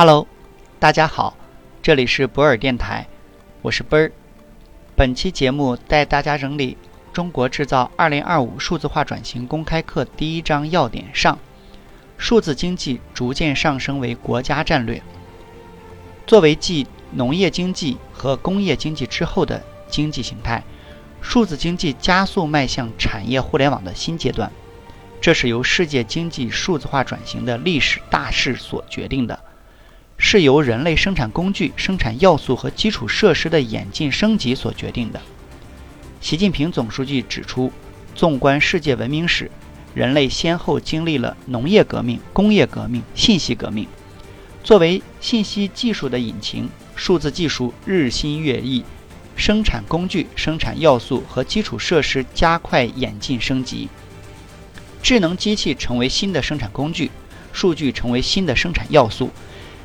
Hello，大家好，这里是博尔电台，我是奔儿。本期节目带大家整理《中国制造2025数字化转型公开课》第一章要点上：数字经济逐渐上升为国家战略。作为继农业经济和工业经济之后的经济形态，数字经济加速迈向产业互联网的新阶段。这是由世界经济数字化转型的历史大势所决定的，是由人类生产工具、生产要素和基础设施的演进升级所决定的。习近平总书记指出，纵观世界文明史，人类先后经历了农业革命、工业革命、信息革命。作为信息技术的引擎，数字技术日新月异，生产工具、生产要素和基础设施加快演进升级。智能机器成为新的生产工具，数据成为新的生产要素，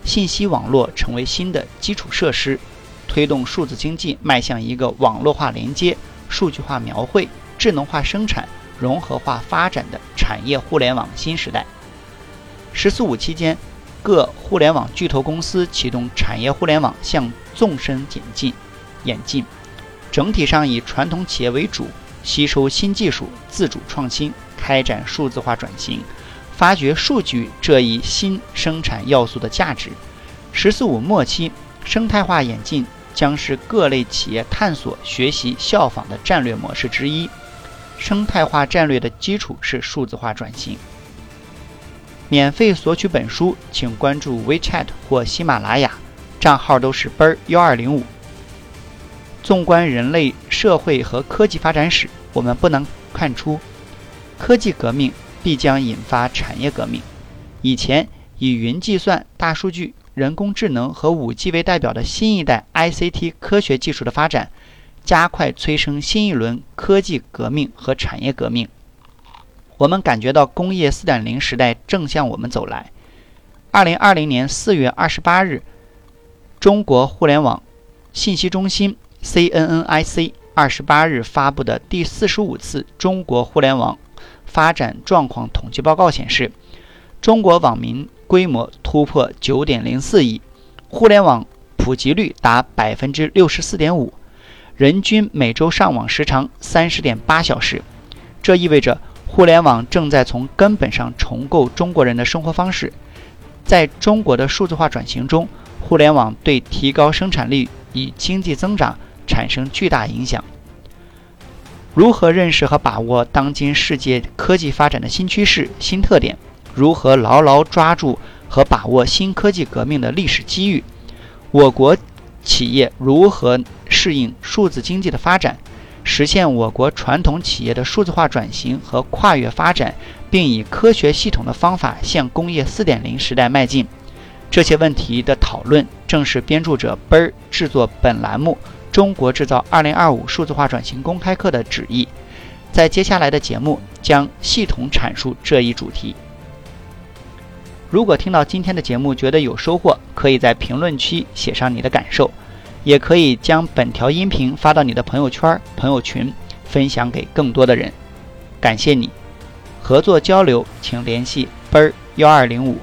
信息网络成为新的基础设施，推动数字经济迈向一个网络化连接、数据化描绘、智能化生产、融合化发展的产业互联网新时代。“十四五”期间，各互联网巨头公司启动产业互联网向纵深演进，演进，整体上以传统企业为主，吸收新技术，自主创新。开展数字化转型，发掘数据这一新生产要素的价值。“十四五”末期，生态化演进将是各类企业探索、学习、效仿的战略模式之一。生态化战略的基础是数字化转型。免费索取本书，请关注 WeChat 或喜马拉雅，账号都是奔儿幺二零五。纵观人类社会和科技发展史，我们不能看出。科技革命必将引发产业革命。以前以云计算、大数据、人工智能和 5G 为代表的新一代 ICT 科学技术的发展，加快催生新一轮科技革命和产业革命。我们感觉到工业4.0时代正向我们走来。2020年4月28日，中国互联网信息中心 CNNIC 28日发布的第四十五次中国互联网。发展状况统计报告显示，中国网民规模突破九点零四亿，互联网普及率达百分之六十四点五，人均每周上网时长三十点八小时。这意味着互联网正在从根本上重构中国人的生活方式。在中国的数字化转型中，互联网对提高生产力与经济增长产生巨大影响。如何认识和把握当今世界科技发展的新趋势、新特点？如何牢牢抓住和把握新科技革命的历史机遇？我国企业如何适应数字经济的发展，实现我国传统企业的数字化转型和跨越发展，并以科学系统的方法向工业4.0时代迈进？这些问题的讨论，正是编著者奔儿制作本栏目。中国制造2025数字化转型公开课的旨意，在接下来的节目将系统阐述这一主题。如果听到今天的节目觉得有收获，可以在评论区写上你的感受，也可以将本条音频发到你的朋友圈、朋友群，分享给更多的人。感谢你，合作交流请联系奔儿幺二零五。